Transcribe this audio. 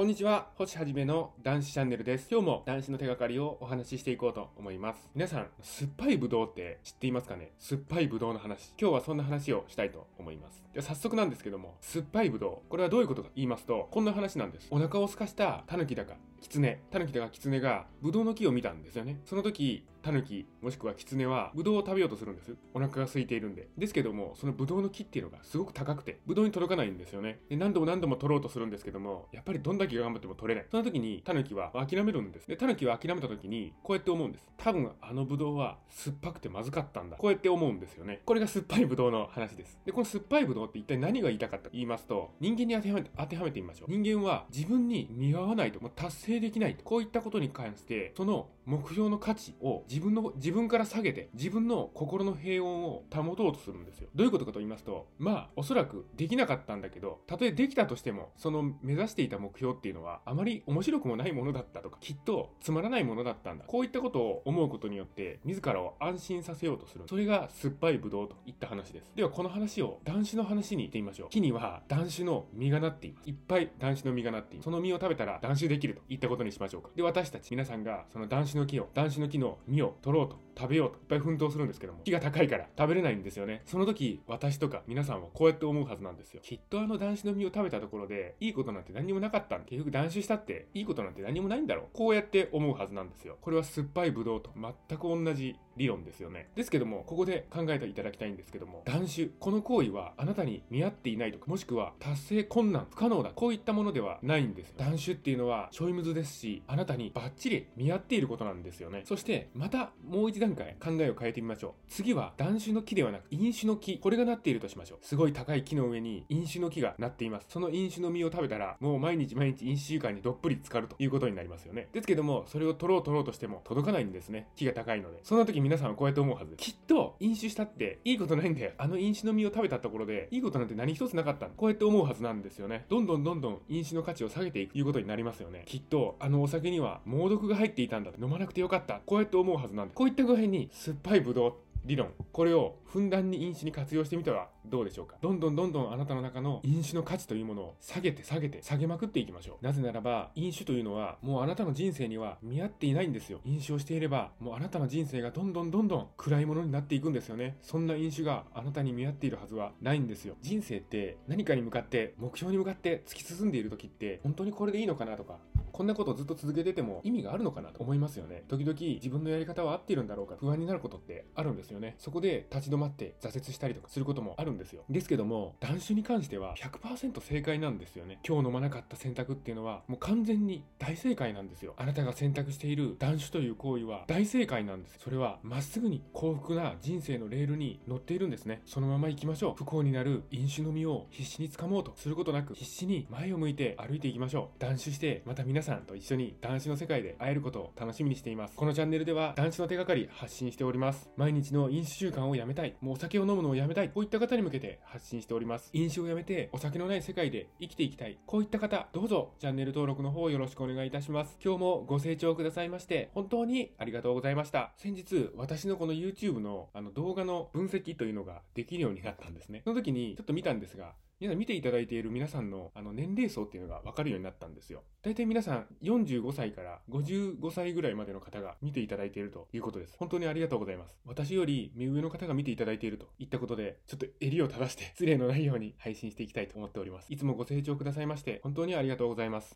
こんにちは、星はじめの男子チャンネルです。今日も男子の手がかりをお話ししていこうと思います。皆さん、酸っぱいぶどうって知っていますかね？酸っぱいぶどうの話。今日はそんな話をしたいと思います。では早速なんですけども、酸っぱいぶどう。これはどういうことか言いますと、こんな話なんです。お腹を空かしたタヌキだか、キツネ、タヌキだかキツネがブドウの木を見たんですよね。その時、タヌキ、もしくはキツネはブドウを食べようとするんです。お腹が空いているんで。ですけども、そのブドウの木っていうのがすごく高くて、ブドウに届かないんですよね。で、何度も何度も取ろうとするんですけども、やっぱりどんだけ頑張っても取れない。その時にタヌキは諦めるんです。で、タヌキは諦めた時に、こうやって思うんです。多分あのブドウは酸っぱくてまずかったんだ。こうやって思うんですよね。これが酸っぱいブドウの話です。で、この酸っぱいブドウって一体何が言いたかったか言いますと、人間に当てはめて、当てはめてみましょう。人間は自分に似合わないと、もう達成できない。こういったことに関して、その目標の価値を自分の、自分から下げて、自分の心の平穏を保とうとするんですよ。どういうことかと言いますと、まあ、おそらくできなかったんだけど、たとえできたとしても、その目指していた目標っていうのは、あまり面白くもないものだったとか、きっとつまらないものだったんだ。こういったことを思うことによって、自らを安心させようとする。それが酸っぱいブドウといった話です。では、この話を男子の話に行ってみましょう。木には男子の実がなっています。いっぱい男子の実がなっています。その実を食べたら男子できるといっったことにしましょうか。で、私たち皆さんが、その男子の木を、男子の木の実を取ろうと、食べようと、いっぱい奮闘するんですけども、木が高いから食べれないんですよね。その時、私とか皆さんはこうやって思うはずなんですよ。きっとあの男子の実を食べたところで、いいことなんて何にもなかったん結局男子したって、いいことなんて何もないんだろう。こうやって思うはずなんですよ。これは酸っぱいブドウと全く同じ理論ですよね。ですけども、ここで考えていただきたいんですけども、断酒。この行為はあなたに見合っていないとか、もしくは達成困難、不可能だ。こういったものではないんです。断酒っていうのはちょいむずですし、あなたにバッチリ見合っていることなんですよね。そして、またもう一段階考えを変えてみましょう。次は断酒の木ではなく飲酒の木。これがなっているとしましょう。すごい高い木の上に飲酒の木がなっています。その飲酒の実を食べたら、もう毎日毎日飲酒習慣にどっぷり浸かるということになりますよね。ですけども、それを取ろう取ろうとしても届かないんですね。木が高いので。そんな時皆さんはこうやって思うはずきっと飲酒したっていいことないんだよ。あの飲酒の実を食べたところでいいことなんて何一つなかったこうやって思うはずなんですよね。どんどんどんどん飲酒の価値を下げていくということになりますよね。きっととあのお酒には猛毒が入っていたんだ。飲まなくてよかった。こうやって思うはずなんで。こういった具合に酸っぱいブドウ理論。これをふんだんに飲酒に活用してみてはどうでしょうか。どんどんどんどんあなたの中の飲酒の価値というものを下げて下げて下げまくっていきましょう。なぜならば、飲酒というのはもうあなたの人生には見合っていないんですよ。飲酒をしていれば、もうあなたの人生がどんどんどんどん暗いものになっていくんですよね。そんな飲酒があなたに見合っているはずはないんですよ。人生って何かに向かって、目標に向かって突き進んでいる時って、本当にこれでいいのかなとか、こんなことずっと続けてても意味があるのかなと思いますよね。時々自分のやり方は合っているんだろうか不安になることってあるんですよね。そこで立ち止まって挫折したりとかすることもあるんですよ。ですけども、断酒に関しては100%正解なんですよね。今日飲まなかった選択っていうのはもう完全に大正解なんですよ。あなたが選択している断酒という行為は大正解なんです。それはまっすぐに幸福な人生のレールに乗っているんですね。そのまま行きましょう。不幸になる飲酒の実を必死につかもうとすることなく必死に前を向いて歩いていきましょう。断酒してまた皆さんと一緒に男子の世界で会えることを楽しみにしています。このチャンネルでは男子の手がかり発信しております。毎日の飲酒習慣をやめたい。もうお酒を飲むのをやめたい。こういった方に向けて発信しております。飲酒をやめてお酒のない世界で生きていきたい。こういった方、どうぞチャンネル登録の方よろしくお願いいたします。今日もご清聴くださいまして、本当にありがとうございました。先日、私のこの YouTube のあの動画の分析というのができるようになったんですね。その時にちょっと見たんですが、皆さん見ていただいている皆さんのあの年齢層っていうのが分かるようになったんですよ。大体皆さん45歳から55歳ぐらいまでの方が見ていただいているということです。本当にありがとうございます。私より目上の方が見ていただいているといったことで、ちょっと襟を正して失礼のないように配信していきたいと思っております。いつもご清聴くださいまして、本当にありがとうございます。